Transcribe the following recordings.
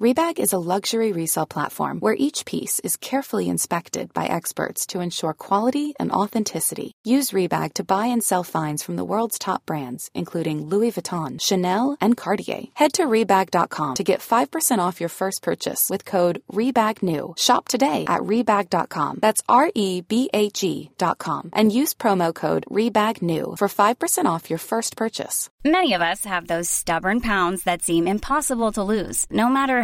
Rebag is a luxury resale platform where each piece is carefully inspected by experts to ensure quality and authenticity. Use Rebag to buy and sell finds from the world's top brands, including Louis Vuitton, Chanel, and Cartier. Head to Rebag.com to get 5% off your first purchase with code REBAGNEW. Shop today at Rebag.com. That's R E B A G.com. And use promo code REBAGNEW for 5% off your first purchase. Many of us have those stubborn pounds that seem impossible to lose, no matter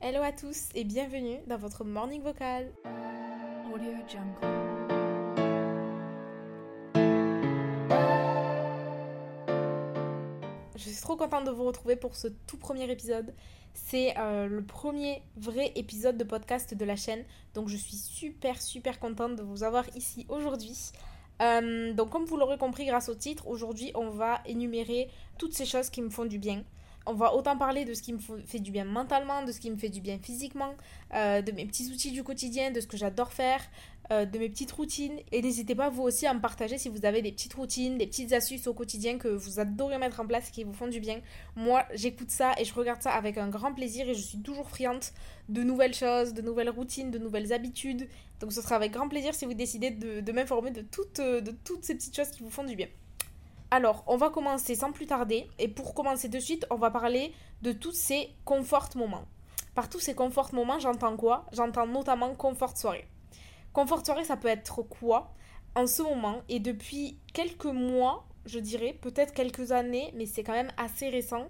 Hello à tous et bienvenue dans votre morning vocal. Audio Jungle. Je suis trop contente de vous retrouver pour ce tout premier épisode. C'est euh, le premier vrai épisode de podcast de la chaîne. Donc je suis super super contente de vous avoir ici aujourd'hui. Euh, donc comme vous l'aurez compris grâce au titre, aujourd'hui on va énumérer toutes ces choses qui me font du bien. On va autant parler de ce qui me fait du bien mentalement, de ce qui me fait du bien physiquement, euh, de mes petits outils du quotidien, de ce que j'adore faire, euh, de mes petites routines. Et n'hésitez pas vous aussi à me partager si vous avez des petites routines, des petites astuces au quotidien que vous adorez mettre en place, qui vous font du bien. Moi j'écoute ça et je regarde ça avec un grand plaisir et je suis toujours friande de nouvelles choses, de nouvelles routines, de nouvelles habitudes. Donc ce sera avec grand plaisir si vous décidez de, de m'informer de toutes, de toutes ces petites choses qui vous font du bien. Alors, on va commencer sans plus tarder. Et pour commencer de suite, on va parler de tous ces confort moments. Par tous ces confort moments, j'entends quoi? J'entends notamment confort soirée. Confort soirée, ça peut être quoi? En ce moment, et depuis quelques mois, je dirais, peut-être quelques années, mais c'est quand même assez récent,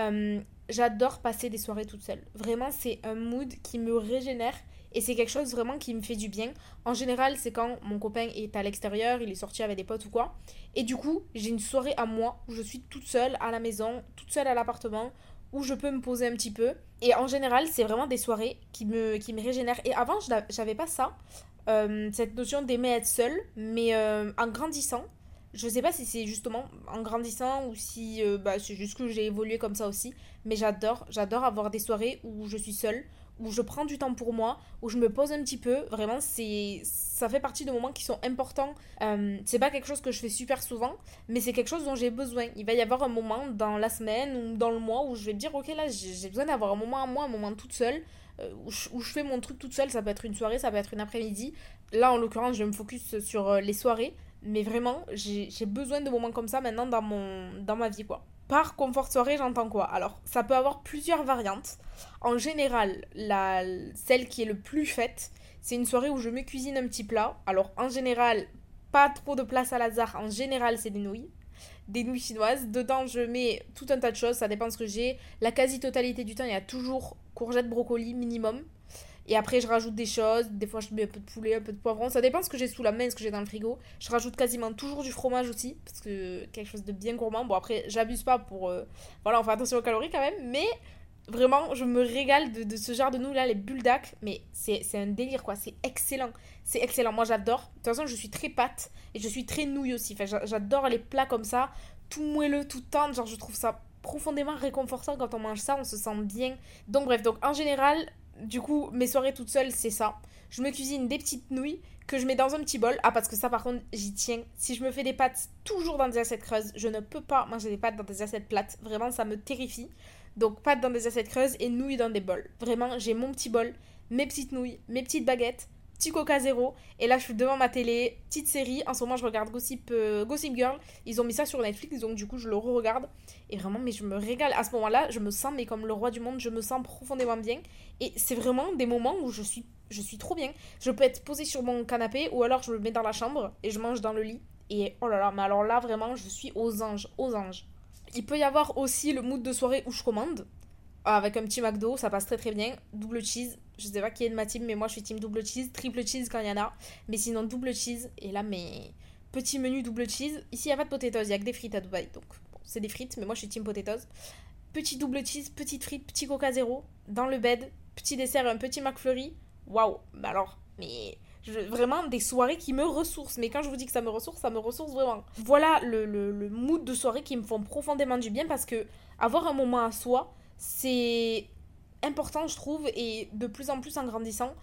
euh, j'adore passer des soirées toute seule. Vraiment, c'est un mood qui me régénère et c'est quelque chose vraiment qui me fait du bien. En général, c'est quand mon copain est à l'extérieur, il est sorti avec des potes ou quoi. Et du coup, j'ai une soirée à moi où je suis toute seule à la maison, toute seule à l'appartement, où je peux me poser un petit peu. Et en général, c'est vraiment des soirées qui me, qui me régénèrent. Et avant, je n'a- j'avais pas ça, euh, cette notion d'aimer être seule, mais euh, en grandissant, je sais pas si c'est justement en grandissant ou si euh, bah, c'est juste que j'ai évolué comme ça aussi, mais j'adore, j'adore avoir des soirées où je suis seule, où je prends du temps pour moi, où je me pose un petit peu. Vraiment, c'est ça fait partie de moments qui sont importants. Euh, c'est pas quelque chose que je fais super souvent, mais c'est quelque chose dont j'ai besoin. Il va y avoir un moment dans la semaine ou dans le mois où je vais me dire, ok, là, j'ai besoin d'avoir un moment à moi, un moment toute seule. euh, Où je, fais mon truc toute seule, ça peut être une soirée, ça peut être une après-midi. Là, en l'occurrence, je me focus sur euh, les soirées. Mais vraiment, j'ai besoin de moments comme ça maintenant dans, mon, dans ma vie, quoi. Par confort soirée, j'entends quoi Alors, ça peut avoir plusieurs variantes. En général, la, celle qui est le plus faite, c'est une soirée où je me cuisine un petit plat. Alors, en général, pas trop de place à l'hasard. En général, c'est des nouilles. Des nouilles chinoises. Dedans, je mets tout un tas de choses. Ça dépend de ce que j'ai. La quasi-totalité du temps, il y a toujours courgettes, brocoli minimum. Et après, je rajoute des choses. Des fois, je mets un peu de poulet, un peu de poivron. Ça dépend ce que j'ai sous la main, ce que j'ai dans le frigo. Je rajoute quasiment toujours du fromage aussi. Parce que quelque chose de bien gourmand. Bon, après, j'abuse pas pour. euh, Voilà, on fait attention aux calories quand même. Mais vraiment, je me régale de, ce genre de nouilles-là, les bulldacks. Mais c'est un délire, quoi. C'est excellent. C'est excellent. Moi, j'adore. De toute façon, je suis très pâte. Et je suis très nouille aussi. Enfin, j'a- j'adore les plats comme ça. Tout moelleux, tout tendre. Genre, je trouve ça profondément réconfortant quand on mange ça. On se sent bien. Donc, bref. Donc, en général, du coup, mes soirées toutes seules, c'est ça. Je me cuisine des petites nouilles que je mets dans un petit bol. Ah, parce que ça, par contre, j'y tiens. Si je me fais des pâtes toujours dans des assiettes creuses, je ne peux pas manger des pâtes dans des assiettes plates. Vraiment, ça me terrifie. Donc, pâtes dans des assiettes creuses et nouilles dans des bols. Vraiment, j'ai mon petit bol, mes petites nouilles, mes petites baguettes. Petit coca zéro. Et là, je suis devant ma télé, petite série. En ce moment, je regarde Gossip, euh, Gossip Girl. Ils ont mis ça sur Netflix, donc du coup, je le re-regarde. Et vraiment, mais je me régale. À ce moment-là, je me sens mais comme le roi du monde. Je me sens profondément bien. Et c'est vraiment des moments où je suis, je suis trop bien. Je peux être posée sur mon canapé ou alors je me mets dans la chambre et je mange dans le lit. Et oh là là, mais alors là, vraiment, je suis aux anges, aux anges. Il peut y avoir aussi le mood de soirée où je commande. Avec un petit McDo, ça passe très très bien. Double cheese, je sais pas qui est de ma team, mais moi je suis team double cheese. Triple cheese quand il y en a. Mais sinon, double cheese. Et là, mes petits menus double cheese. Ici, il n'y a pas de potatoes, il y a que des frites à Dubaï. Donc, c'est des frites, mais moi je suis team potatoes. Petit double cheese, petite frite, petit coca zéro. Dans le bed, petit dessert, un petit McFlurry. Waouh, bah alors, mais vraiment des soirées qui me ressourcent. Mais quand je vous dis que ça me ressource, ça me ressource vraiment. Voilà le, le, le mood de soirée qui me font profondément du bien parce que avoir un moment à soi, c'est important, je trouve, et de plus en plus en grandissant,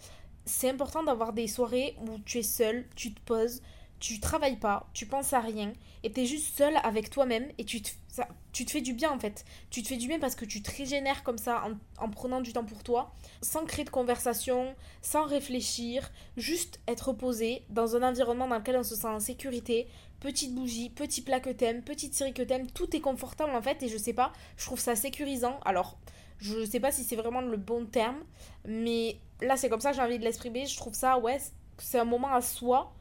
c'est important d'avoir des soirées où tu es seul, tu te poses, tu travailles pas, tu penses à rien, et tu es juste seul avec toi-même, et tu te, tu te fais du bien en fait. Tu te fais du bien parce que tu te régénères comme ça en, en prenant du temps pour toi, sans créer de conversation, sans réfléchir, juste être posé dans un environnement dans lequel on se sent en sécurité. Petite bougie, petit plat que t'aimes, petite série que t'aimes, tout est confortable en fait, et je sais pas, je trouve ça sécurisant. Alors, je sais pas si c'est vraiment le bon terme, mais là c'est comme ça que j'ai envie de l'exprimer. Je trouve ça, ouais, c'est un moment à soi.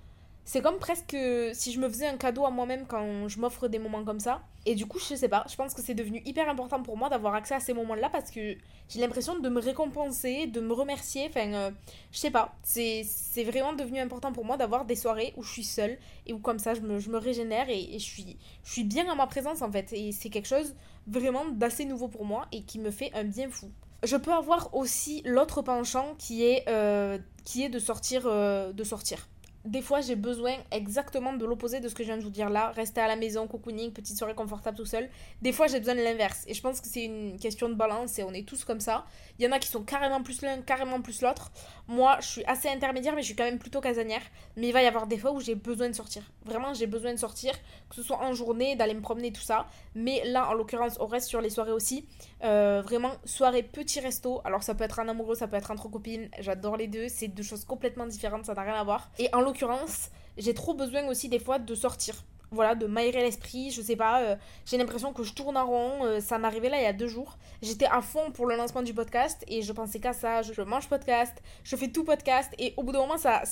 C'est comme presque si je me faisais un cadeau à moi-même quand je m'offre des moments comme ça. Et du coup, je sais pas, je pense que c'est devenu hyper important pour moi d'avoir accès à ces moments-là parce que j'ai l'impression de me récompenser, de me remercier. Enfin, euh, je sais pas, c'est vraiment devenu important pour moi d'avoir des soirées où je suis seule et où comme ça je me, je me régénère et, et je, suis, je suis bien à ma présence en fait. Et c'est quelque chose vraiment d'assez nouveau pour moi et qui me fait un bien fou. Je peux avoir aussi l'autre penchant qui est, euh, qui est de sortir, euh, de sortir. Des fois, j'ai besoin exactement de l'opposé de ce que je viens de vous dire là. Rester à la maison, cocooning, petite soirée confortable tout seul. Des fois, j'ai besoin de l'inverse. Et je pense que c'est une question de balance et on est tous comme ça. Il y en a qui sont carrément plus l'un, carrément plus l'autre. Moi, je suis assez intermédiaire, mais je suis quand même plutôt casanière. Mais il va y avoir des fois où j'ai besoin de sortir. Vraiment, j'ai besoin de sortir, que ce soit en journée, d'aller me promener, tout ça. Mais là, en l'occurrence, on reste sur les soirées aussi. Euh, vraiment, soirée petit resto. Alors, ça peut être un amoureux, ça peut être entre copines. J'adore les deux. C'est deux choses complètement différentes, ça n'a rien à voir. L'occurrence, j'ai trop besoin aussi des fois de sortir. Voilà, de m'aérer l'esprit, je sais pas, euh, j'ai l'impression que je tourne en rond, euh, ça arrivé là il y a deux jours. J'étais à fond pour le lancement du podcast et je pensais qu'à ça, je, mange podcast, je fais tout podcast et au bout d'un moment ça,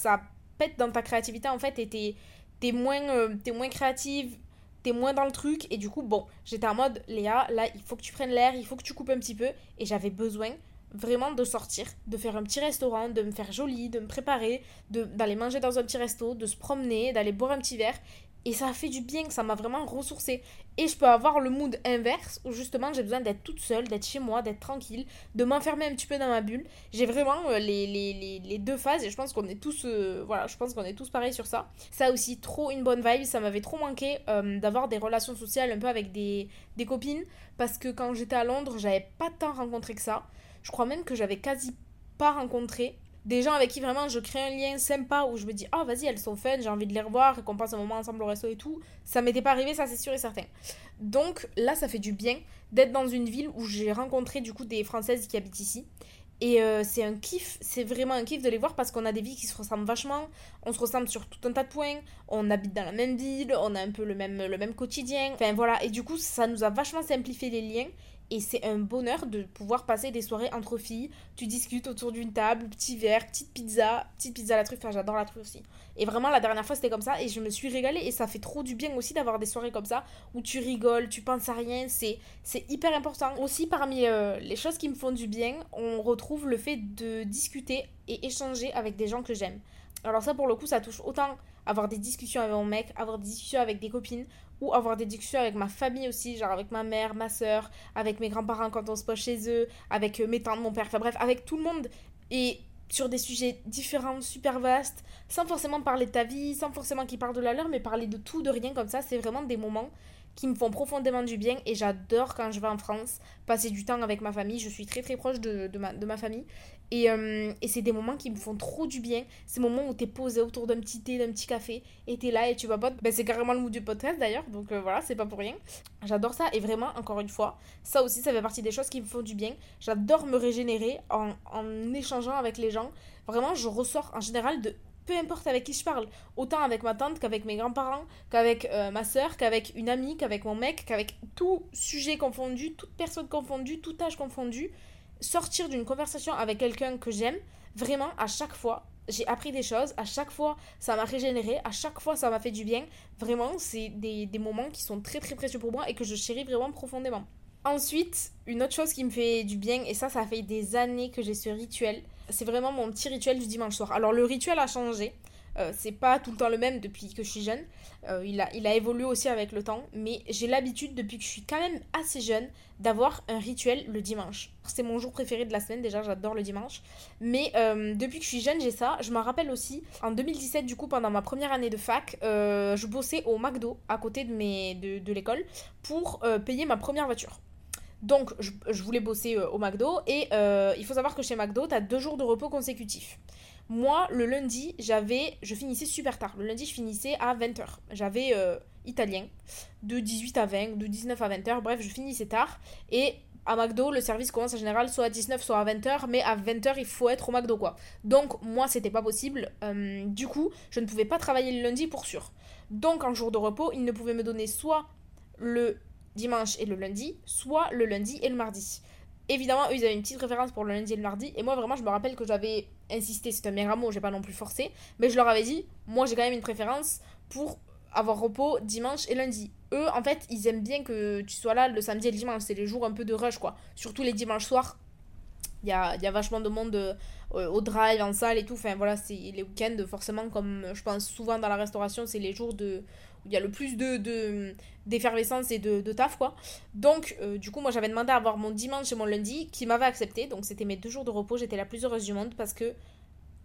pète dans ta créativité en fait et t'es moins, euh, t'es moins créative, t'es moins dans le truc et du coup bon, j'étais en mode Léa, là il faut que tu prennes l'air, il faut que tu coupes un petit peu et j'avais besoin vraiment de sortir, de faire un petit restaurant, de me faire jolie, de me préparer, d'aller manger dans un petit resto, de se promener, d'aller boire un petit verre. Et ça a fait du bien, ça m'a vraiment ressourcée. Et je peux avoir le mood inverse où justement j'ai besoin d'être toute seule, d'être chez moi, d'être tranquille, de m'enfermer un petit peu dans ma bulle. J'ai vraiment euh, les, les, les, les deux phases et je pense qu'on est tous euh, voilà, je pense qu'on est tous pareils sur ça. Ça aussi trop une bonne vibe, ça m'avait trop manqué euh, d'avoir des relations sociales un peu avec des, des copines parce que quand j'étais à Londres, j'avais pas tant rencontré que ça. Je crois même que j'avais quasi pas rencontré des gens avec qui vraiment je crée un lien sympa où je me dis oh vas-y elles sont fun j'ai envie de les revoir et qu'on passe un moment ensemble au resto et tout. Ça m'était pas arrivé ça c'est sûr et certain. Donc là ça fait du bien d'être dans une ville où j'ai rencontré du coup des françaises qui habitent ici. Et euh, c'est un kiff, c'est vraiment un kiff de les voir parce qu'on a des vies qui se ressemblent vachement, on se ressemble sur tout un tas de points, on habite dans la même ville, on a un peu le même, le même quotidien, enfin voilà, et du coup ça nous a vachement simplifié les liens et c'est un bonheur de pouvoir passer des soirées entre filles. Tu discutes autour d'une table, petit verre, petite pizza, petite pizza à la truffe. Enfin, j'adore la truffe aussi. Et vraiment, la dernière fois, c'était comme ça. Et je me suis régalée. Et ça fait trop du bien aussi d'avoir des soirées comme ça où tu rigoles, tu penses à rien. C'est, c'est hyper important. Aussi, parmi euh, les choses qui me font du bien, on retrouve le fait de discuter et échanger avec des gens que j'aime. Alors, ça, pour le coup, ça touche autant avoir des discussions avec mon mec, avoir des discussions avec des copines, ou avoir des discussions avec ma famille aussi, genre avec ma mère, ma soeur, avec mes grands-parents quand on se pose chez eux, avec euh, mes tantes, mon père, enfin bref, avec tout le monde. Et sur des sujets différents, super vastes, sans forcément parler de ta vie, sans forcément qu'ils parlent de la leur, mais parler de tout, de rien comme ça, c'est vraiment des moments qui me font profondément du bien et j'adore quand je vais en France passer du temps avec ma famille. Je suis très très proche de, de, ma, de ma famille et, euh, et c'est des moments qui me font trop du bien. Ces moments où t'es posé autour d'un petit thé, d'un petit café et t'es là et tu papotes. Ben, c'est carrément le mood du podcast d'ailleurs, donc euh, voilà, c'est pas pour rien. J'adore ça et vraiment, encore une fois, ça aussi, ça fait partie des choses qui me font du bien. J'adore me régénérer en, en échangeant avec les gens. Vraiment, je ressors en général de peu importe avec qui je parle, autant avec ma tante qu'avec mes grands-parents, qu'avec euh, ma soeur, qu'avec une amie, qu'avec mon mec, qu'avec tout sujet confondu, toute personne confondue, tout âge confondu, sortir d'une conversation avec quelqu'un que j'aime, vraiment à chaque fois, j'ai appris des choses, à chaque fois ça m'a régénéré, à chaque fois ça m'a fait du bien, vraiment c'est des, des moments qui sont très très précieux pour moi et que je chéris vraiment profondément. Ensuite, une autre chose qui me fait du bien, et ça, ça fait des années que j'ai ce rituel, c'est vraiment mon petit rituel du dimanche soir. Alors, le rituel a changé. Euh, c'est pas tout le temps le même depuis que je suis jeune. Euh, il, a, il a évolué aussi avec le temps. Mais j'ai l'habitude, depuis que je suis quand même assez jeune, d'avoir un rituel le dimanche. C'est mon jour préféré de la semaine, déjà, j'adore le dimanche. Mais euh, depuis que je suis jeune, j'ai ça. Je m'en rappelle aussi, en 2017, du coup, pendant ma première année de fac, euh, je bossais au McDo, à côté de, mes, de, de l'école, pour payer ma première voiture. Donc, je, voulais bosser euh, au McDo et euh, il faut savoir que chez McDo, tu as deux jours de repos consécutifs. Moi, le lundi, j'avais, je finissais super tard. Le lundi, je finissais à 20h. J'avais euh, italien de 18 à 20, de 19 à 20h. Bref, je finissais tard. Et à McDo, le service commence en général soit à 19, soit à 20h. Mais à 20h, il faut être au McDo, quoi. Donc, moi, c'était pas possible. Du coup, je ne pouvais pas travailler le lundi pour sûr. Donc, en jour de repos, ils ne pouvaient me donner soit le dimanche et le lundi, soit le lundi et le mardi. Évidemment, eux, ils avaient une petite préférence pour le lundi et le mardi. Et moi, vraiment, je me rappelle que j'avais insisté. C'est un bien mot, j'ai pas non plus forcé. Mais je leur avais dit, moi, j'ai quand même une préférence pour avoir repos dimanche et lundi. Eux, en fait, ils aiment bien que tu sois là le samedi et le dimanche. C'est les jours un peu de rush, quoi. Surtout les dimanches soirs. Il y a, y a, vachement de monde euh, au drive, en salle et tout. Enfin, voilà, c'est les week-ends, forcément, comme je pense souvent dans la restauration, c'est les jours de où il y a le plus de, de d'effervescence et de, de, taf quoi. Donc euh, du coup moi j'avais demandé à avoir mon dimanche et mon lundi qui m'avait accepté. Donc c'était mes deux jours de repos. J'étais la plus heureuse du monde parce que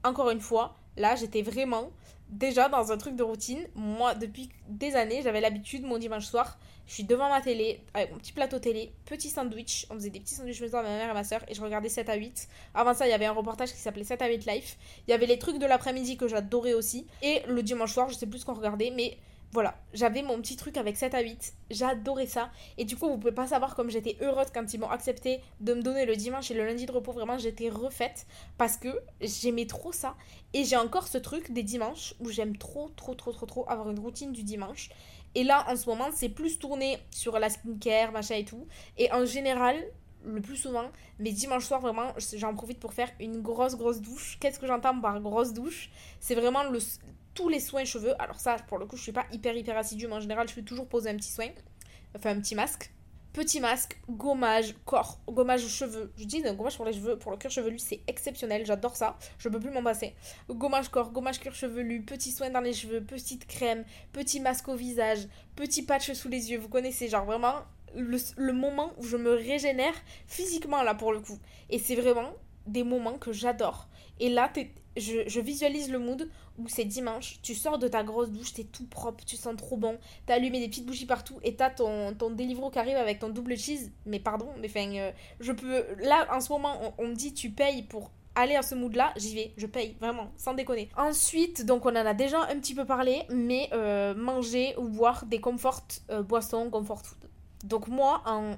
encore une fois là j'étais vraiment déjà dans un truc de routine. Moi depuis des années j'avais l'habitude mon dimanche soir je suis devant ma télé avec mon petit plateau télé petit sandwich. On faisait des petits sandwichs maison à ma mère et ma soeur et je regardais 7 à 8 avant ça il y avait un reportage qui s'appelait 7 à 8 life. Il y avait les trucs de l'après-midi que j'adorais aussi. Et le dimanche soir je sais plus ce qu'on regardait mais voilà, j'avais mon petit truc avec 7 à 8, j'adorais ça. Et du coup, vous pouvez pas savoir comme j'étais heureuse quand ils m'ont accepté de me donner le dimanche et le lundi de repos. Vraiment, j'étais refaite parce que j'aimais trop ça. Et j'ai encore ce truc des dimanches où j'aime trop, trop, trop, trop, trop avoir une routine du dimanche. Et là, en ce moment, c'est plus tourné sur la skincare, machin et tout. Et en général, le plus souvent, mais dimanche soir, vraiment, j'en profite pour faire une grosse, grosse douche. Qu'est-ce que j'entends par grosse douche? C'est vraiment le tous les soins cheveux. Alors ça, pour le coup, je suis pas hyper hyper assidue, mais en général, je fais toujours poser un petit soin, enfin un petit masque. Petit masque, gommage, corps, gommage cheveux. Je dis gommage pour les cheveux, pour le cuir chevelu, c'est exceptionnel, j'adore ça. Je peux plus m'en passer. Gommage corps, gommage cuir chevelu, petit soin dans les cheveux, petite crème, petit masque au visage, petit patch sous les yeux. Vous connaissez, genre vraiment le, le moment où je me régénère physiquement là pour le coup. Et c'est vraiment des moments que j'adore. Et là, je, visualise le mood où c'est dimanche, tu sors de ta grosse douche, t'es tout propre, tu sens trop bon, t'as allumé des petites bougies partout et t'as ton, ton qui arrive avec ton double cheese. Mais pardon, mais enfin, euh, je peux. Là, en ce moment, on, me dit tu payes pour aller à ce mood là, j'y vais, je paye, vraiment, sans déconner. Ensuite, donc on en a déjà un petit peu parlé, mais euh, manger ou boire des comfort euh, boissons, comfort food. Donc moi, en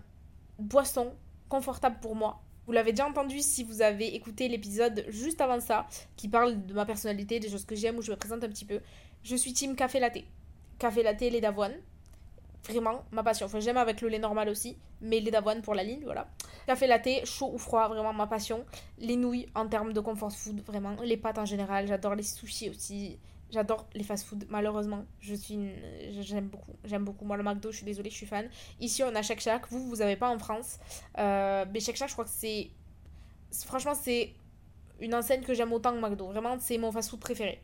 boisson confortable pour moi, vous l'avez déjà entendu si vous avez écouté l'épisode juste avant ça, qui parle de ma personnalité, des choses que j'aime, où je me présente un petit peu. Je suis team café latte. Café latte, lait d'avoine. Vraiment, ma passion. Enfin, j'aime avec le lait normal aussi, mais lait d'avoine pour la ligne, voilà. Café latte, chaud ou froid, vraiment ma passion. Les nouilles en termes de comfort food, vraiment. Les pâtes en général, j'adore les sushis aussi. J'adore les fast-food, malheureusement. Je suis une... J'aime beaucoup. J'aime beaucoup. Moi, le McDo, je suis désolée, je suis fan. Ici, on a Shake Shack. Vous, vous avez pas en France. Euh, mais Shake Shack, je crois que c'est... Franchement, c'est une enseigne que j'aime autant que McDo. Vraiment, c'est mon fast-food préféré.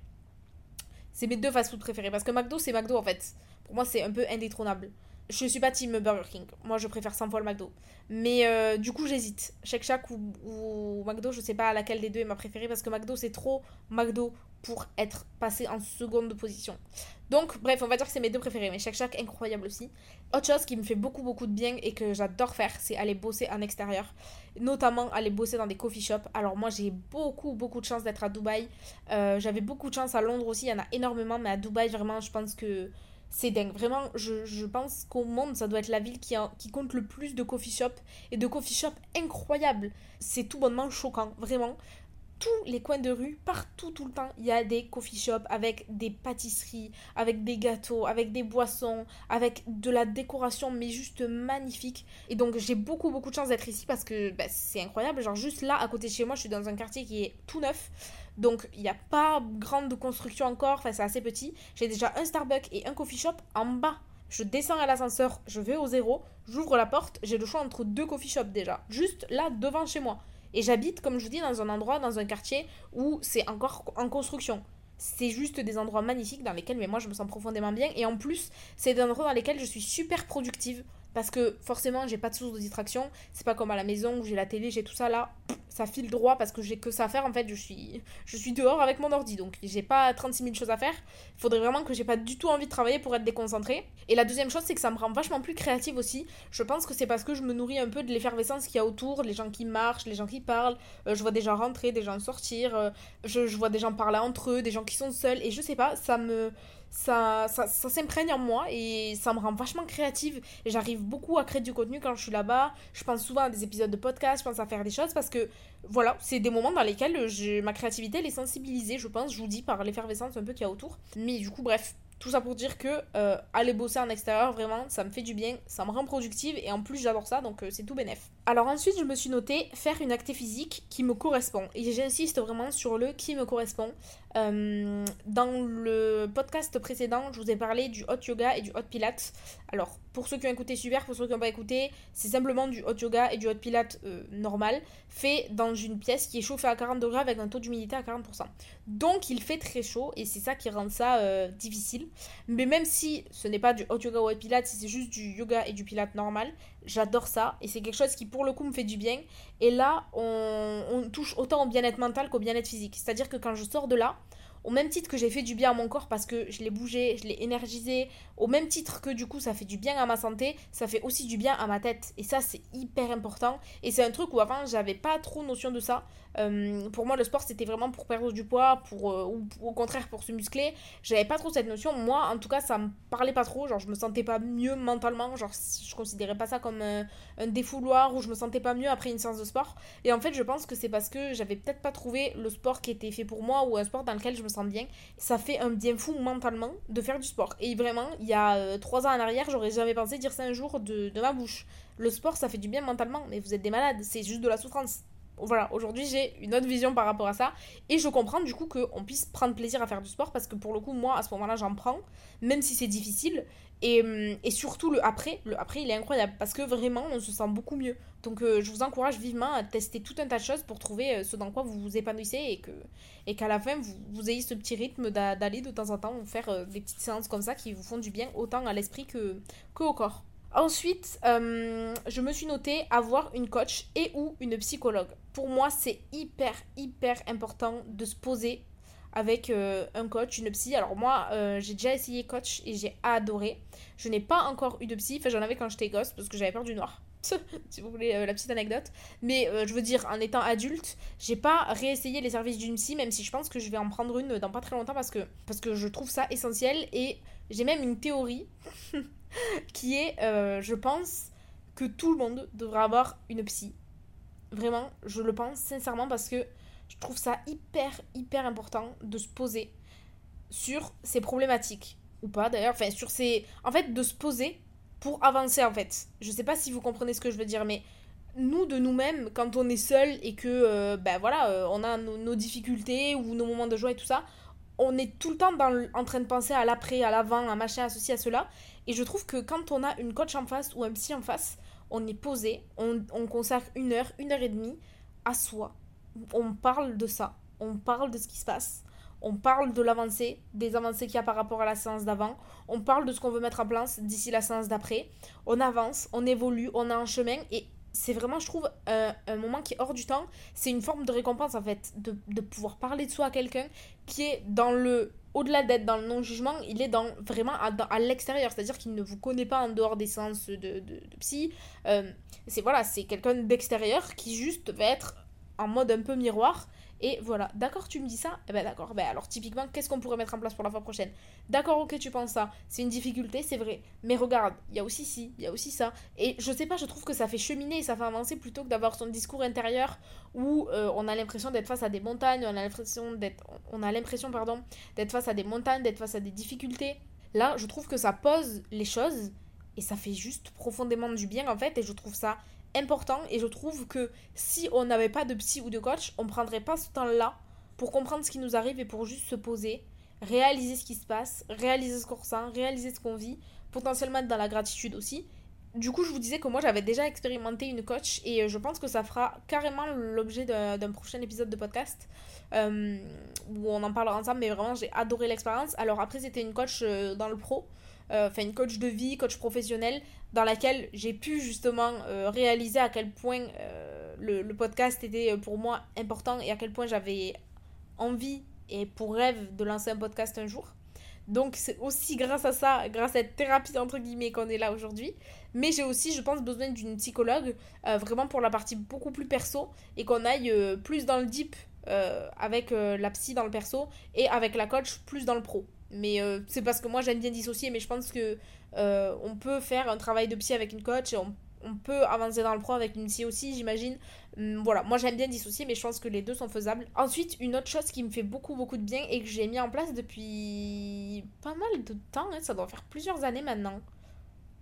C'est mes deux fast-food préférés. Parce que McDo, c'est McDo, en fait. Pour moi, c'est un peu indétrônable. Je suis pas team Burger King. Moi, je préfère 100 fois le McDo. Mais euh, du coup, j'hésite. Shake Shack ou, McDo, je sais pas laquelle des deux est ma préférée parce que McDo, c'est trop McDo pour être passé en seconde position. Donc, bref, on va dire que c'est mes deux préférés. Mais Shake Shack, incroyable aussi. Autre chose qui me fait beaucoup, beaucoup de bien et que j'adore faire, c'est aller bosser en extérieur. Notamment aller bosser dans des coffee shops. Alors, moi, j'ai beaucoup, beaucoup de chance d'être à Dubaï. Euh, J'avais beaucoup de chance à Londres aussi. Il y en a énormément. Mais à Dubaï, vraiment, je pense que c'est dingue. Vraiment, je, pense qu'au monde, ça doit être la ville qui, compte le plus de coffee shop et de coffee shop incroyables. C'est tout bonnement choquant, vraiment. Tous les coins de rue, partout, tout le temps, il y a des coffee shops avec des pâtisseries, avec des gâteaux, avec des boissons, avec de la décoration, mais juste magnifique. Et donc, j'ai beaucoup, beaucoup de chance d'être ici parce que bah, c'est incroyable. Genre, juste là, à côté de chez moi, je suis dans un quartier qui est tout neuf. Donc, il n'y a pas grande construction encore, enfin, c'est assez petit. J'ai déjà un Starbucks et un coffee shop en bas. Je descends à l'ascenseur, je vais au zéro, j'ouvre la porte, j'ai le choix entre deux coffee shops déjà, juste là devant chez moi. Et j'habite, comme je vous dis, dans un endroit, dans un quartier où c'est encore en construction. C'est juste des endroits magnifiques dans lesquels mais moi je me sens profondément bien. Et en plus, c'est des endroits dans lesquels je suis super productive. Parce que forcément, j'ai pas de source de distraction. C'est pas comme à la maison où j'ai la télé, j'ai tout ça là. Ça file droit parce que j'ai que ça à faire. En fait, je suis, je suis dehors avec mon ordi. Donc j'ai pas 36 000 choses à faire. Il faudrait vraiment que j'ai pas du tout envie de travailler pour être déconcentrée. Et la deuxième chose, c'est que ça me rend vachement plus créative aussi. Je pense que c'est parce que je me nourris un peu de l'effervescence qu'il y a autour, les gens qui marchent, les gens qui parlent. Euh, je vois des gens rentrer, des gens sortir. euh, je vois des gens parler entre eux, des gens qui sont seuls. Et je sais pas, ça me. Ça, ça, ça s'imprègne en moi et ça me rend vachement créative. J'arrive beaucoup à créer du contenu quand je suis là-bas. Je pense souvent à des épisodes de podcast, je pense à faire des choses parce que voilà, c'est des moments dans lesquels je, ma créativité elle est sensibilisée, je pense, je vous dis, par l'effervescence un peu qu'il y a autour. Mais du coup, bref, tout ça pour dire que euh, aller bosser en extérieur, vraiment, ça me fait du bien, ça me rend productive et en plus j'adore ça, donc euh, c'est tout bénef. Alors ensuite, je me suis noté faire une activité physique qui me correspond. Et j'insiste vraiment sur le qui me correspond. Euh, dans le podcast précédent, je vous ai parlé du hot yoga et du hot pilates. Alors, pour ceux qui ont écouté, super. Pour ceux qui n'ont pas écouté, c'est simplement du hot yoga et du hot pilates euh, normal, fait dans une pièce qui est chauffée à 40 degrés avec un taux d'humidité à 40%. Donc, il fait très chaud et c'est ça qui rend ça euh, difficile. Mais même si ce n'est pas du hot yoga ou hot pilates, si c'est juste du yoga et du pilates normal, j'adore ça et c'est quelque chose qui pour le coup me fait du bien. Et là, on, on touche autant au bien-être mental qu'au bien-être physique. C'est-à-dire que quand je sors de là, au même titre que j'ai fait du bien à mon corps parce que je l'ai bougé, je l'ai énergisé, au même titre que du coup ça fait du bien à ma santé, ça fait aussi du bien à ma tête. Et ça c'est hyper important. Et c'est un truc où avant j'avais pas trop notion de ça. Euh, pour moi le sport c'était vraiment pour perdre du poids, pour, euh, ou, au contraire pour se muscler. J'avais pas trop cette notion. Moi en tout cas ça me parlait pas trop. Genre je me sentais pas mieux mentalement. Genre je considérais pas ça comme euh, un défouloir ou je me sentais pas mieux après une séance de sport. Et en fait je pense que c'est parce que j'avais peut-être pas trouvé le sport qui était fait pour moi ou un sport dans lequel je me sens bien. Ça fait un bien fou mentalement de faire du sport. Et vraiment, il y a trois ans en arrière, j'aurais jamais pensé dire ça un jour de, de ma bouche. Le sport, ça fait du bien mentalement, mais vous êtes des malades, c'est juste de la souffrance. Voilà, aujourd'hui j'ai une autre vision par rapport à ça. Et je comprends du coup qu'on puisse prendre plaisir à faire du sport parce que pour le coup moi à ce moment-là j'en prends même si c'est difficile. Et, hum, et surtout le après, le après il est incroyable parce que vraiment on se sent beaucoup mieux. Donc euh, je vous encourage vivement à tester tout un tas de choses pour trouver euh, ce dans quoi vous vous épanouissez et que et qu'à la fin vous, vous ayez ce petit rythme d'a- d'aller de temps en temps faire euh, des petites séances comme ça qui vous font du bien autant à l'esprit que, que au corps. Ensuite, euh, je me suis noté avoir une coach et ou une psychologue. Pour moi, c'est hyper, hyper important de se poser avec euh, un coach, une psy. Alors moi, euh, j'ai déjà essayé coach et j'ai adoré. Je n'ai pas encore eu de psy, enfin j'en avais quand j'étais gosse parce que j'avais peur du noir. si vous voulez la petite anecdote. Mais je veux dire, en étant adulte, j'ai pas réessayé les services d'une psy, même si je pense que je vais en prendre une dans pas très longtemps parce que, parce que je trouve ça essentiel. Et j'ai même une théorie qui est, euh, je pense, que tout le monde devrait avoir une psy. Vraiment, je le pense sincèrement parce que je trouve ça hyper, hyper important de se poser sur ces problématiques. Ou pas d'ailleurs, enfin sur ces... En fait, de se poser pour avancer en fait. Je sais pas si vous comprenez ce que je veux dire, mais nous de nous-mêmes, quand on est seul et que, euh, ben voilà, euh, on a nos, nos difficultés ou nos moments de joie et tout ça, on est tout le temps en train de penser à l'après, à l'avant, à machin, à ceci, à cela. Et je trouve que quand on a une coach en face ou un psy en face, on est posé, on, on consacre une heure, une heure et demie à soi. On parle de ça, on parle de ce qui se passe, on parle de l'avancée, des avancées qu'il y a par rapport à la séance d'avant, on parle de ce qu'on veut mettre en place d'ici la séance d'après, on avance, on évolue, on a un chemin et c'est vraiment, je trouve, un, un, moment qui est hors du temps. C'est une forme de récompense, en fait, de, de pouvoir parler de soi à quelqu'un qui est dans le. Au-delà d'être dans le non-jugement, il est dans vraiment à, l'extérieur, c'est-à-dire qu'il ne vous connaît pas en dehors des séances de, de, de psy. Euh, c'est voilà, c'est quelqu'un d'extérieur qui juste va être en mode un peu miroir et voilà, d'accord, tu me dis ça? Eh ben d'accord, ben alors typiquement, qu'est-ce qu'on pourrait mettre en place pour la fois prochaine? D'accord, ok, tu penses ça, c'est une difficulté, c'est vrai, mais regarde, il y a aussi ci, il y a aussi ça. Et je sais pas, je trouve que ça fait cheminer ça fait avancer plutôt que d'avoir son discours intérieur où euh, on a l'impression d'être face à des montagnes, on a l'impression d'être, on a l'impression, pardon, d'être face à des montagnes, d'être face à des difficultés. Là, je trouve que ça pose les choses et ça fait juste profondément du bien en fait et je trouve ça important et je trouve que si on n'avait pas de psy ou de coach, on prendrait pas ce temps-là pour comprendre ce qui nous arrive et pour juste se poser, réaliser ce qui se passe, réaliser ce qu'on ressent, réaliser ce qu'on vit, potentiellement être dans la gratitude aussi. Du coup, je vous disais que moi j'avais déjà expérimenté une coach et je pense que ça fera carrément l'objet d'un prochain épisode de podcast euh, où on en parlera ensemble. Mais vraiment, j'ai adoré l'expérience. Alors, après, c'était une coach euh, dans le pro, euh, enfin, une coach de vie, coach professionnel, dans laquelle j'ai pu justement réaliser à quel point le, le, podcast était pour moi important et à quel point j'avais envie et pour rêve de lancer un podcast un jour. Donc c'est aussi grâce à ça, grâce à cette thérapie entre guillemets qu'on est là aujourd'hui. Mais j'ai aussi, je pense, besoin d'une psychologue, euh, vraiment pour la partie beaucoup plus perso, et qu'on aille euh, plus dans le deep euh, avec la psy dans le perso, et avec la coach plus dans le pro. Mais c'est parce que moi j'aime bien dissocier, mais je pense que on peut faire un travail de psy avec une coach, on on peut avancer dans le pro avec une psy aussi, j'imagine. Hum, voilà, moi j'aime bien dissocier, mais je pense que les deux sont faisables. Ensuite, une autre chose qui me fait beaucoup beaucoup de bien et que j'ai mis en place depuis pas mal de temps, hein, ça doit faire plusieurs années maintenant,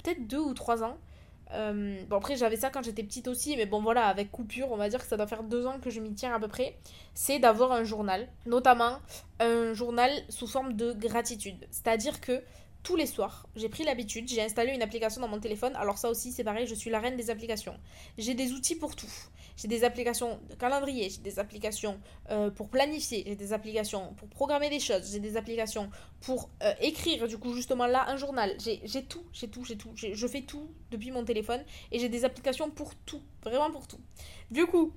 peut-être deux ou trois ans. Euh, bon après j'avais ça quand j'étais petite aussi, mais bon voilà, avec coupure, on va dire que ça doit faire deux ans que je m'y tiens à peu près. C'est d'avoir un journal, notamment un journal sous forme de gratitude. C'est-à-dire que tous les soirs. J'ai pris l'habitude, j'ai installé une application dans mon téléphone. Alors ça aussi, c'est pareil, je suis la reine des applications. J'ai des outils pour tout. J'ai des applications de calendrier, j'ai des applications euh, pour planifier, j'ai des applications pour programmer des choses, j'ai des applications pour euh, écrire, du coup, justement là, un journal. J'ai tout, j'ai tout, j'ai tout. Je fais tout depuis mon téléphone et j'ai des applications pour tout, vraiment pour tout. Du coup,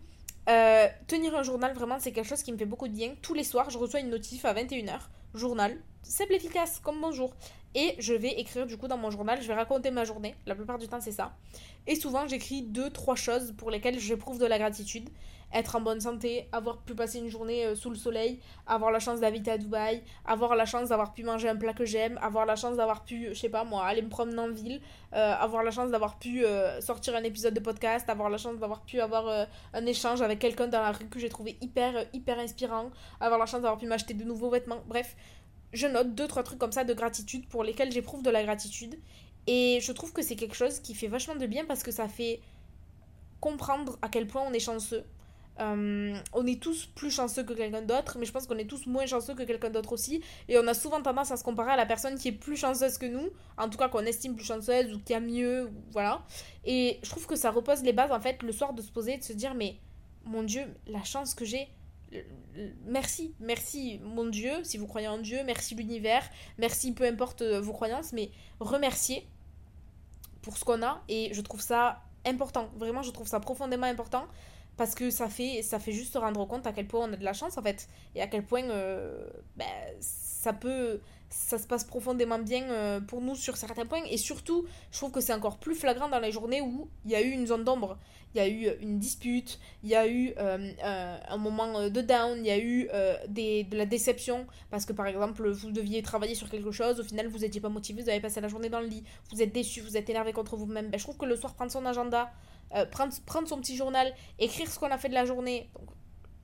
euh, tenir un journal, vraiment, c'est quelque chose qui me fait beaucoup de bien. Tous les soirs, je reçois une notif à 21h, journal, simple efficace, comme bonjour. Et je vais écrire du coup dans mon journal, je vais raconter ma journée. La plupart du temps, c'est ça. Et souvent, j'écris deux, trois choses pour lesquelles j'éprouve de la gratitude. Être en bonne santé, avoir pu passer une journée euh, sous le soleil, avoir la chance d'habiter à Dubaï, avoir la chance d'avoir pu manger un plat que j'aime, avoir la chance d'avoir pu, je sais pas moi, aller me promener en ville, euh, avoir la chance d'avoir pu euh, sortir un épisode de podcast, avoir la chance d'avoir pu avoir un échange avec quelqu'un dans la que j'ai trouvé hyper, hyper inspirant, avoir la chance d'avoir pu m'acheter de nouveaux vêtements. Bref, je note deux, trois trucs comme ça de gratitude pour lesquels j'éprouve de la gratitude. Et je trouve que c'est quelque chose qui fait vachement de bien parce que ça fait comprendre à quel point on est chanceux. Euh, on est tous plus chanceux que quelqu'un d'autre, mais je pense qu'on est tous moins chanceux que quelqu'un d'autre aussi. Et on a souvent tendance à se comparer à la personne qui est plus chanceuse que nous, en tout cas qu'on estime plus chanceuse ou qui a mieux, voilà. Et je trouve que ça repose les bases en fait le soir de se poser et de se dire mais mon Dieu, la chance que j'ai, merci, merci mon Dieu, si vous croyez en Dieu, merci l'univers, merci peu importe euh, vos croyances, mais remercier pour ce qu'on a et je trouve ça important, vraiment je trouve ça profondément important parce que ça fait, ça fait juste se rendre compte à quel point on a de la chance en fait et à quel point ben, ça peut ça se passe profondément bien euh, pour nous sur certains points. Et surtout je trouve que c'est encore plus flagrant dans les journées où il y a eu une zone d'ombre il y a eu une dispute il y a eu euh, un moment de down il y a eu de la déception parce que par exemple vous deviez travailler sur quelque chose au final vous n'étiez pas motivé vous avez passé la journée dans le lit vous êtes déçu vous êtes énervé contre vous-même. Ben, je trouve que le soir prendre son agenda prendre, prendre son petit journal écrire ce qu'on a fait de la journée donc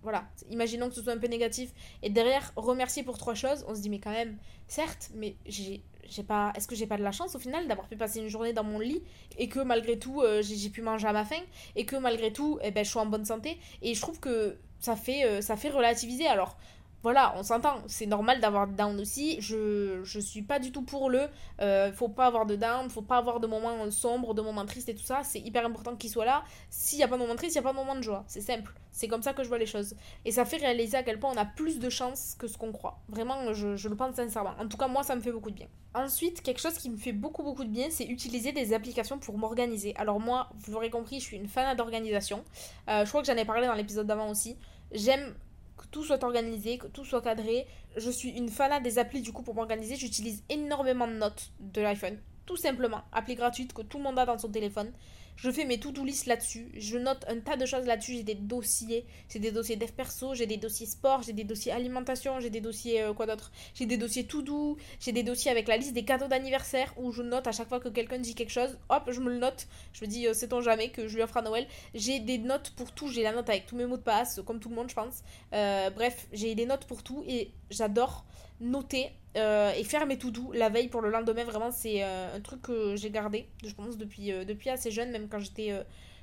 voilà, imaginons que ce soit un peu négatif, et derrière, remercier pour trois choses, on se dit, mais quand même, certes, mais j'ai pas est-ce que j'ai pas de la chance au final d'avoir pu passer une journée dans mon lit et que malgré tout euh, j'ai pu manger à ma faim et que malgré tout eh ben, je suis en bonne santé et je trouve que ça fait euh, ça fait relativiser. Alors voilà, on s'entend, c'est normal d'avoir down aussi. Je, je suis pas du tout pour le. Euh, faut pas avoir de down, faut pas avoir de moments sombres, de moments tristes et tout ça. C'est hyper important qu'il soit là. S'il y a pas de moments tristes, il y a pas de moments de joie. C'est simple. C'est comme ça que je vois les choses. Et ça fait réaliser à quel point on a plus de chance que ce qu'on croit. Vraiment, je, je le pense sincèrement. En tout cas, moi, ça me fait beaucoup de bien. Ensuite, quelque chose qui me fait beaucoup, beaucoup de bien, c'est utiliser des applications pour m'organiser. Alors, moi, vous l'aurez compris, je suis une fan d'organisation. Euh, je crois que j'en ai parlé dans l'épisode d'avant aussi. J'aime que tout soit organisé, que tout soit cadré. Je suis une fanade des applis du coup pour m'organiser. J'utilise énormément de notes de l'iPhone. Tout simplement, appli gratuite que tout le monde a dans son téléphone. Je fais mes to-do list là-dessus. Je note un tas de choses là-dessus. J'ai des dossiers. J'ai des dossiers dev perso, j'ai des dossiers sport, j'ai des dossiers alimentation, j'ai des dossiers euh, quoi d'autre? J'ai des dossiers to-do, j'ai des dossiers avec la liste des cadeaux d'anniversaire où je note à chaque fois que quelqu'un dit quelque chose. Hop, je me le note. Je me dis, euh, sait-on jamais que je lui offre à Noël? J'ai des notes pour tout. J'ai la note avec tous mes mots de passe, comme tout le monde, je pense. Euh, bref, j'ai des notes pour tout et j'adore noter euh, et faire mes tout doux la veille pour le lendemain. Vraiment, c'est euh, un truc que j'ai gardé, je pense, depuis, euh, depuis assez jeune, même quand j'étais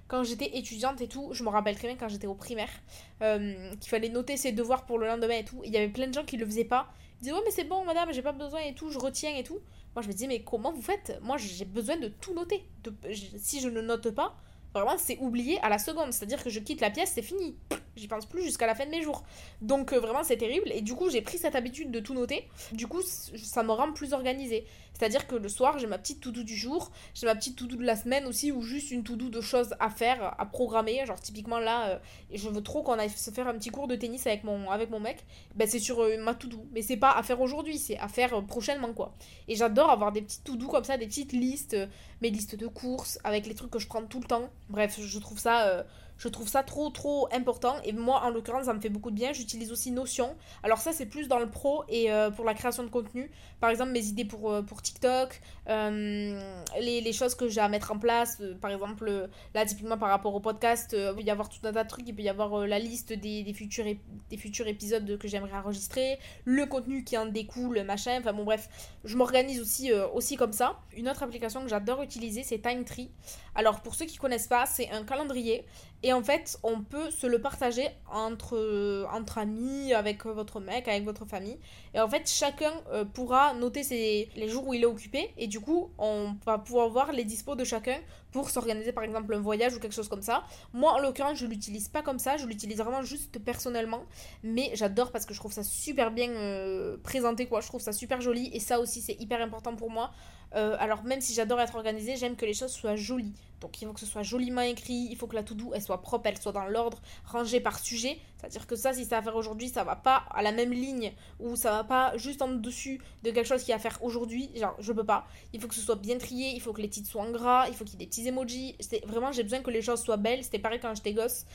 quand j'étais étudiante et tout. Je me rappelle très bien quand j'étais au primaire, qu'il fallait noter ses devoirs pour le lendemain et tout. Il y avait plein de gens qui le faisaient pas. Ils disaient, ouais, mais c'est bon, madame, j'ai pas besoin et tout, je retiens et tout. Moi, je me disais, mais comment vous faites? Moi, j'ai besoin de tout noter. De... Si je ne note pas, vraiment, c'est oublié à la seconde. C'est-à-dire que je quitte la pièce, c'est fini j'y pense plus jusqu'à la fin de mes jours. Donc euh, vraiment c'est terrible et du coup j'ai pris cette habitude de tout noter. Du coup ça me rend plus organisée. C'est-à-dire que le soir j'ai ma petite to-do du jour, j'ai ma petite to-do de la semaine aussi ou juste une to-do de choses à faire, à programmer. Genre typiquement là euh, je veux trop qu'on aille se faire un petit cours de tennis avec mon, mec. Ben c'est sur euh, ma to-do. Mais c'est pas à faire aujourd'hui, c'est à faire prochainement quoi. Et j'adore avoir des petites to-do comme ça, des petites listes, mes listes de courses avec les trucs que je prends tout le temps. Bref je trouve ça je trouve ça trop trop important et moi en l'occurrence ça me fait beaucoup de bien. J'utilise aussi Notion. Alors ça c'est plus dans le pro et euh, pour la création de contenu. Par exemple mes idées pour, euh, pour TikTok, euh, les, les, choses que j'ai à mettre en place. par exemple là typiquement par rapport au podcast, il peut y avoir tout un tas de trucs. Il peut y avoir la liste des, des, futurs, des futurs épisodes que j'aimerais enregistrer, le contenu qui en découle, machin. Enfin bon bref, je m'organise aussi, aussi comme ça. Une autre application que j'adore utiliser c'est Timetree. Alors pour ceux qui connaissent pas, c'est un calendrier et en fait, on peut se le partager entre, entre amis, avec votre mec, avec votre famille. Et en fait, chacun euh, pourra noter les jours où il est occupé. Et du coup, on va pouvoir voir les dispos de chacun pour s'organiser par exemple un voyage ou quelque chose comme ça. Moi, en l'occurrence, je l'utilise pas comme ça. Je l'utilise vraiment juste personnellement. Mais j'adore parce que je trouve ça super bien euh, présenté, quoi. Je trouve ça super joli. Et ça aussi, c'est hyper important pour moi. Euh, alors même si j'adore être organisée, j'aime que les choses soient jolies. Donc il faut que ce soit joliment écrit, il faut que la to-do elle soit propre, elle soit dans l'ordre, rangée par sujet. C'est-à-dire que ça, si c'est à faire aujourd'hui, ça va pas à la même ligne ou ça va pas juste en dessus de quelque chose qui est à faire aujourd'hui. Genre, je peux pas. Il faut que ce soit bien trié, il faut que les titres soient en gras, il faut qu'il y ait des petits emojis. Vraiment, j'ai besoin que les choses soient belles. C'était pareil quand j'étais gosse.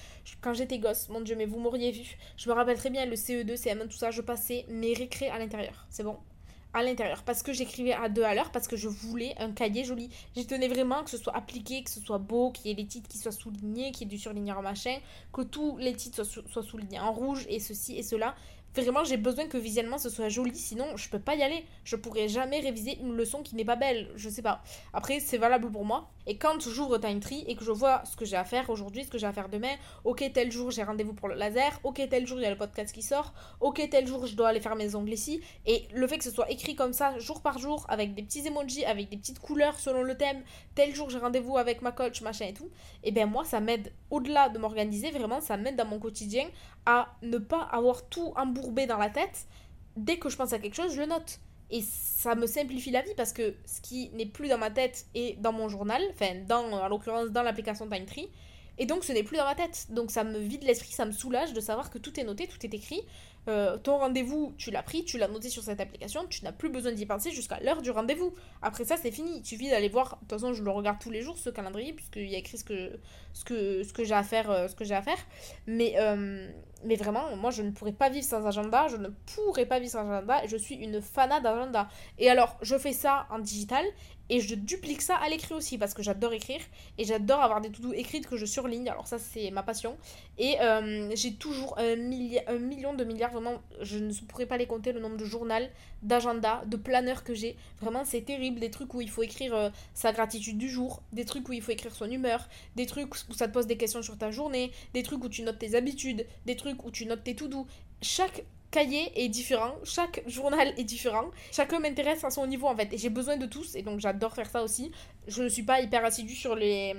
Quand j'étais gosse, mon dieu, mais vous m'auriez vu. Je me rappelle très bien le CE2, CM1, tout ça, je passais mes récrés à l'intérieur. C'est bon à l'intérieur parce que j'écrivais à deux à l'heure parce que je voulais un cahier joli. J'y tenais vraiment que ce soit appliqué, que ce soit beau, qu'il y ait les titres qui soient soulignés, qu'il y ait du surligneur machin, que tous les titres soient, soient soulignés en rouge et ceci et cela. Vraiment, j'ai besoin que visuellement ce soit joli, sinon je peux pas y aller. Je pourrais jamais réviser une leçon qui n'est pas belle, je sais pas. Après, c'est valable pour moi. Et quand j'ouvre Time Tree et que je vois ce que j'ai à faire aujourd'hui, ce que j'ai à faire demain, ok, tel jour j'ai rendez-vous pour le laser, ok, tel jour il y a le podcast qui sort, ok, tel jour je dois aller faire mes ongles ici. Et le fait que ce soit écrit comme ça, jour par jour, avec des petits emojis, avec des petites couleurs selon le thème, tel jour j'ai rendez-vous avec ma coach, machin et tout, et eh bien moi ça m'aide, au-delà de m'organiser, vraiment ça m'aide dans mon quotidien à ne pas avoir tout embourbé dans la tête. Dès que je pense à quelque chose, je le note. Et ça me simplifie la vie parce que ce qui n'est plus dans ma tête est dans mon journal, enfin, dans, en l'occurrence, dans l'application Timetree. Et donc ce n'est plus dans ma tête. Donc ça me vide l'esprit, ça me soulage de savoir que tout est noté, tout est écrit. Euh, ton rendez-vous, tu l'as pris, tu l'as noté sur cette application, tu n'as plus besoin d'y penser jusqu'à l'heure du rendez-vous. Après ça, c'est fini. Il suffit d'aller voir. De toute façon, je le regarde tous les jours, ce calendrier, puisqu'il y a écrit ce que, ce que, ce que j'ai à faire. Euh, ce que j'ai à faire. Mais, euh, mais vraiment, moi, je ne pourrais pas vivre sans agenda. Je ne pourrais pas vivre sans agenda. Je suis une fanade d'agenda. Et alors, je fais ça en digital et je duplique ça à l'écrit aussi parce que j'adore écrire et j'adore avoir des to-do écrites que je surligne. Alors ça c'est ma passion. Et euh, j'ai toujours un, un, million de milliards, vraiment, je ne pourrais pas les compter le nombre de journaux, d'agenda, de planeurs que j'ai. Vraiment c'est terrible. Des trucs où il faut écrire euh, sa gratitude du jour, des trucs où il faut écrire son humeur, des trucs où ça te pose des questions sur ta journée, des trucs où tu notes tes habitudes, des trucs où tu notes tes to-do. Chaque cahier est différent, chaque journal est différent, chacun m'intéresse à son niveau en fait, et j'ai besoin de tous, et donc j'adore faire ça aussi. Je ne suis pas hyper assidue sur les,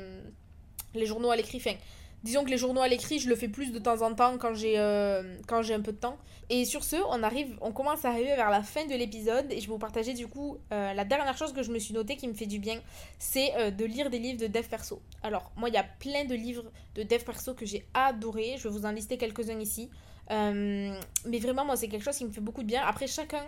les journaux à l'écrit, enfin, disons que les journaux à l'écrit, je le fais plus de temps en temps quand j'ai euh, quand j'ai un peu de temps. Et sur ce, on arrive, on commence à arriver vers la fin de l'épisode et je vais vous partager du coup euh, la dernière chose que je me suis notée qui me fait du bien, c'est euh, de lire des livres de dev perso. Alors moi, il y a plein de livres de dev perso que j'ai adoré. Je vais vous en lister quelques-uns ici. Mais vraiment, moi, c'est quelque chose qui me fait beaucoup de bien. Après, chacun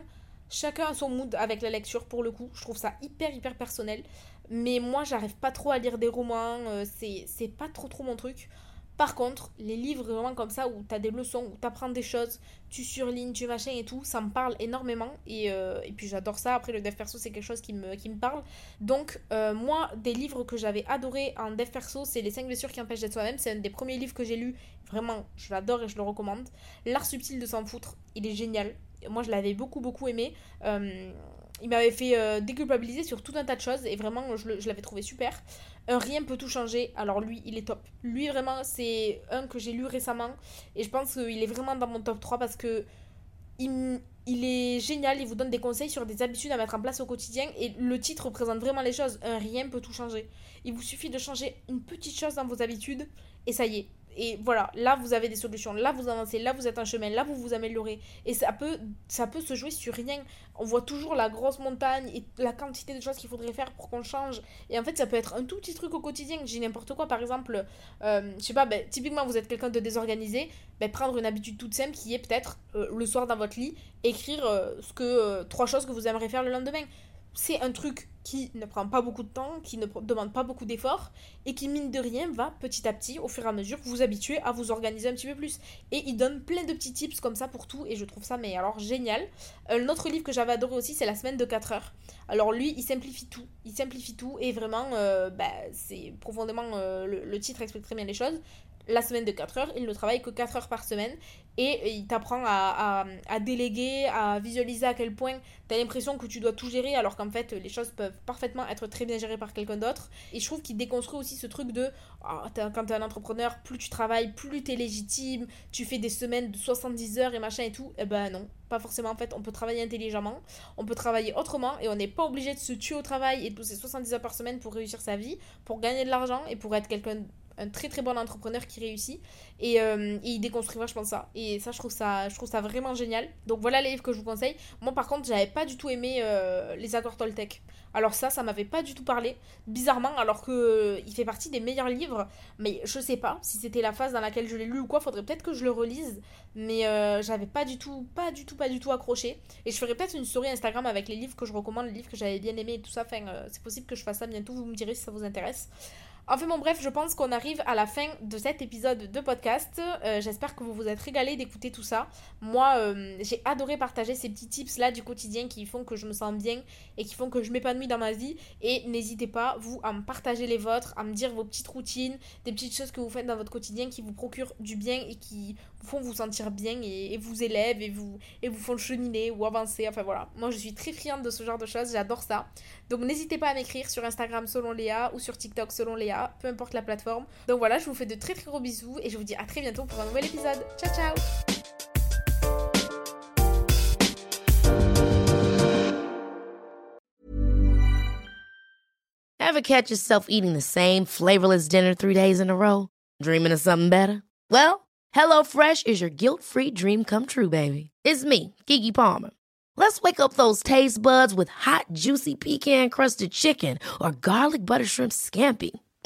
chacun a son mood avec la lecture pour le coup. Je trouve ça hyper hyper personnel. Mais moi, j'arrive pas trop à lire des romans. c'est pas trop trop mon truc. Par contre, les livres vraiment comme ça où t'as des leçons, où t'apprends des choses, tu surlignes, tu machin et tout, ça me parle énormément. Et, euh, puis j'adore ça. Après, le dev perso, c'est quelque chose qui me, qui me parle. Donc, euh, moi, des livres que j'avais adoré en dev perso, c'est Les 5 blessures qui empêchent d'être soi-même. C'est un des premiers livres que j'ai lu. Vraiment, je l'adore et je le recommande. L'art subtil de s'en foutre, il est génial. Moi, je l'avais beaucoup, beaucoup aimé. Euh, il m'avait fait euh, déculpabiliser sur tout un tas de choses et vraiment je, l'avais trouvé super. Un rien peut tout changer, alors lui il est top. Lui vraiment c'est un que j'ai lu récemment et je pense qu'il est vraiment dans mon top 3 parce que il, il, est génial, il vous donne des conseils sur des habitudes à mettre en place au quotidien et le titre représente vraiment les choses. Un rien peut tout changer. Il vous suffit de changer une petite chose dans vos habitudes et ça y est, et voilà, là vous avez des solutions, là vous avancez, là vous êtes un chemin, là vous vous améliorez. Et ça peut, ça peut se jouer sur rien. On voit toujours la grosse montagne et la quantité de choses qu'il faudrait faire pour qu'on change. Et en fait, ça peut être un tout petit truc au quotidien. J'ai n'importe quoi, par exemple, euh, je sais pas, ben, typiquement vous êtes quelqu'un de désorganisé, ben, prendre une habitude toute simple qui est peut-être euh, le soir dans votre lit, écrire euh, ce que, trois choses que vous aimeriez faire le lendemain c'est un truc qui ne prend pas beaucoup de temps, qui ne demande pas beaucoup d'efforts et qui, mine de rien, va petit à petit, au fur et à mesure, vous habituer à vous organiser un petit peu plus. Et il donne plein de petits tips comme ça pour tout et je trouve ça, mais alors génial. Euh, L'autre livre que j'avais adoré aussi, c'est La semaine de 4 heures. Alors lui, il simplifie tout. Il simplifie tout et vraiment, euh, bah, c'est profondément. Euh, le, titre explique très bien les choses la semaine de 4 heures, il ne travaille que 4 heures par semaine et il t'apprend à, déléguer, à visualiser à quel point tu l'impression que tu dois tout gérer alors qu'en fait les choses peuvent parfaitement être très bien gérées par quelqu'un d'autre. Et je trouve qu'il déconstruit aussi ce truc de oh, quand tu es un entrepreneur, plus tu travailles, plus tu es légitime, tu fais des semaines de 70 heures et machin et tout. Eh ben non, pas forcément en fait, on peut travailler intelligemment, on peut travailler autrement et on n'est pas obligé de se tuer au travail et de pousser 70 heures par semaine pour réussir sa vie, pour gagner de l'argent et pour être quelqu'un un très très bon entrepreneur qui réussit. Et, euh, il déconstruit ça. Et ça je trouve ça je trouve ça vraiment génial. Donc voilà les livres que je vous conseille. Moi par contre j'avais pas du tout aimé euh, les accords Toltec. Alors ça ça m'avait pas du tout parlé. Bizarrement alors que euh, il fait partie des meilleurs livres. Mais je sais pas si c'était la phase dans laquelle je l'ai lu ou quoi. Faudrait peut-être que je le relise. Mais j'avais pas du tout pas du tout pas du tout accroché. Et je ferai peut-être une story Instagram avec les livres que je recommande les livres que j'avais bien aimé et tout ça. Enfin c'est possible que je fasse ça bientôt. Vous me direz si ça vous intéresse Enfin bon bref, je pense qu'on arrive à la fin de cet épisode de podcast. Euh, j'espère que vous vous êtes régalé d'écouter tout ça. Moi, euh, j'ai adoré partager ces petits tips là du quotidien qui font que je me sens bien et qui font que je m'épanouis dans ma vie. Et n'hésitez pas, vous, à me partager les vôtres, à me dire vos petites routines, des petites choses que vous faites dans votre quotidien qui vous procurent du bien et qui vous font vous sentir bien et, vous élèvent et vous, et vous font cheminer ou avancer. Enfin voilà, moi je suis très friande de ce genre de choses, j'adore ça. Donc n'hésitez pas à m'écrire sur Instagram selon Léa ou sur TikTok selon Léa peu importe la plateforme. Donc voilà, je vous fais de très très gros bisous et je vous dis à très bientôt pour un nouvel épisode. Ciao ciao Ever catch yourself eating the same flavorless dinner three days in a row? Dreaming of something better? Well, HelloFresh is your guilt-free dream come true, baby. It's me, Kiki Palmer. Let's wake up those taste buds with hot, juicy pecan-crusted chicken or garlic butter shrimp scampi.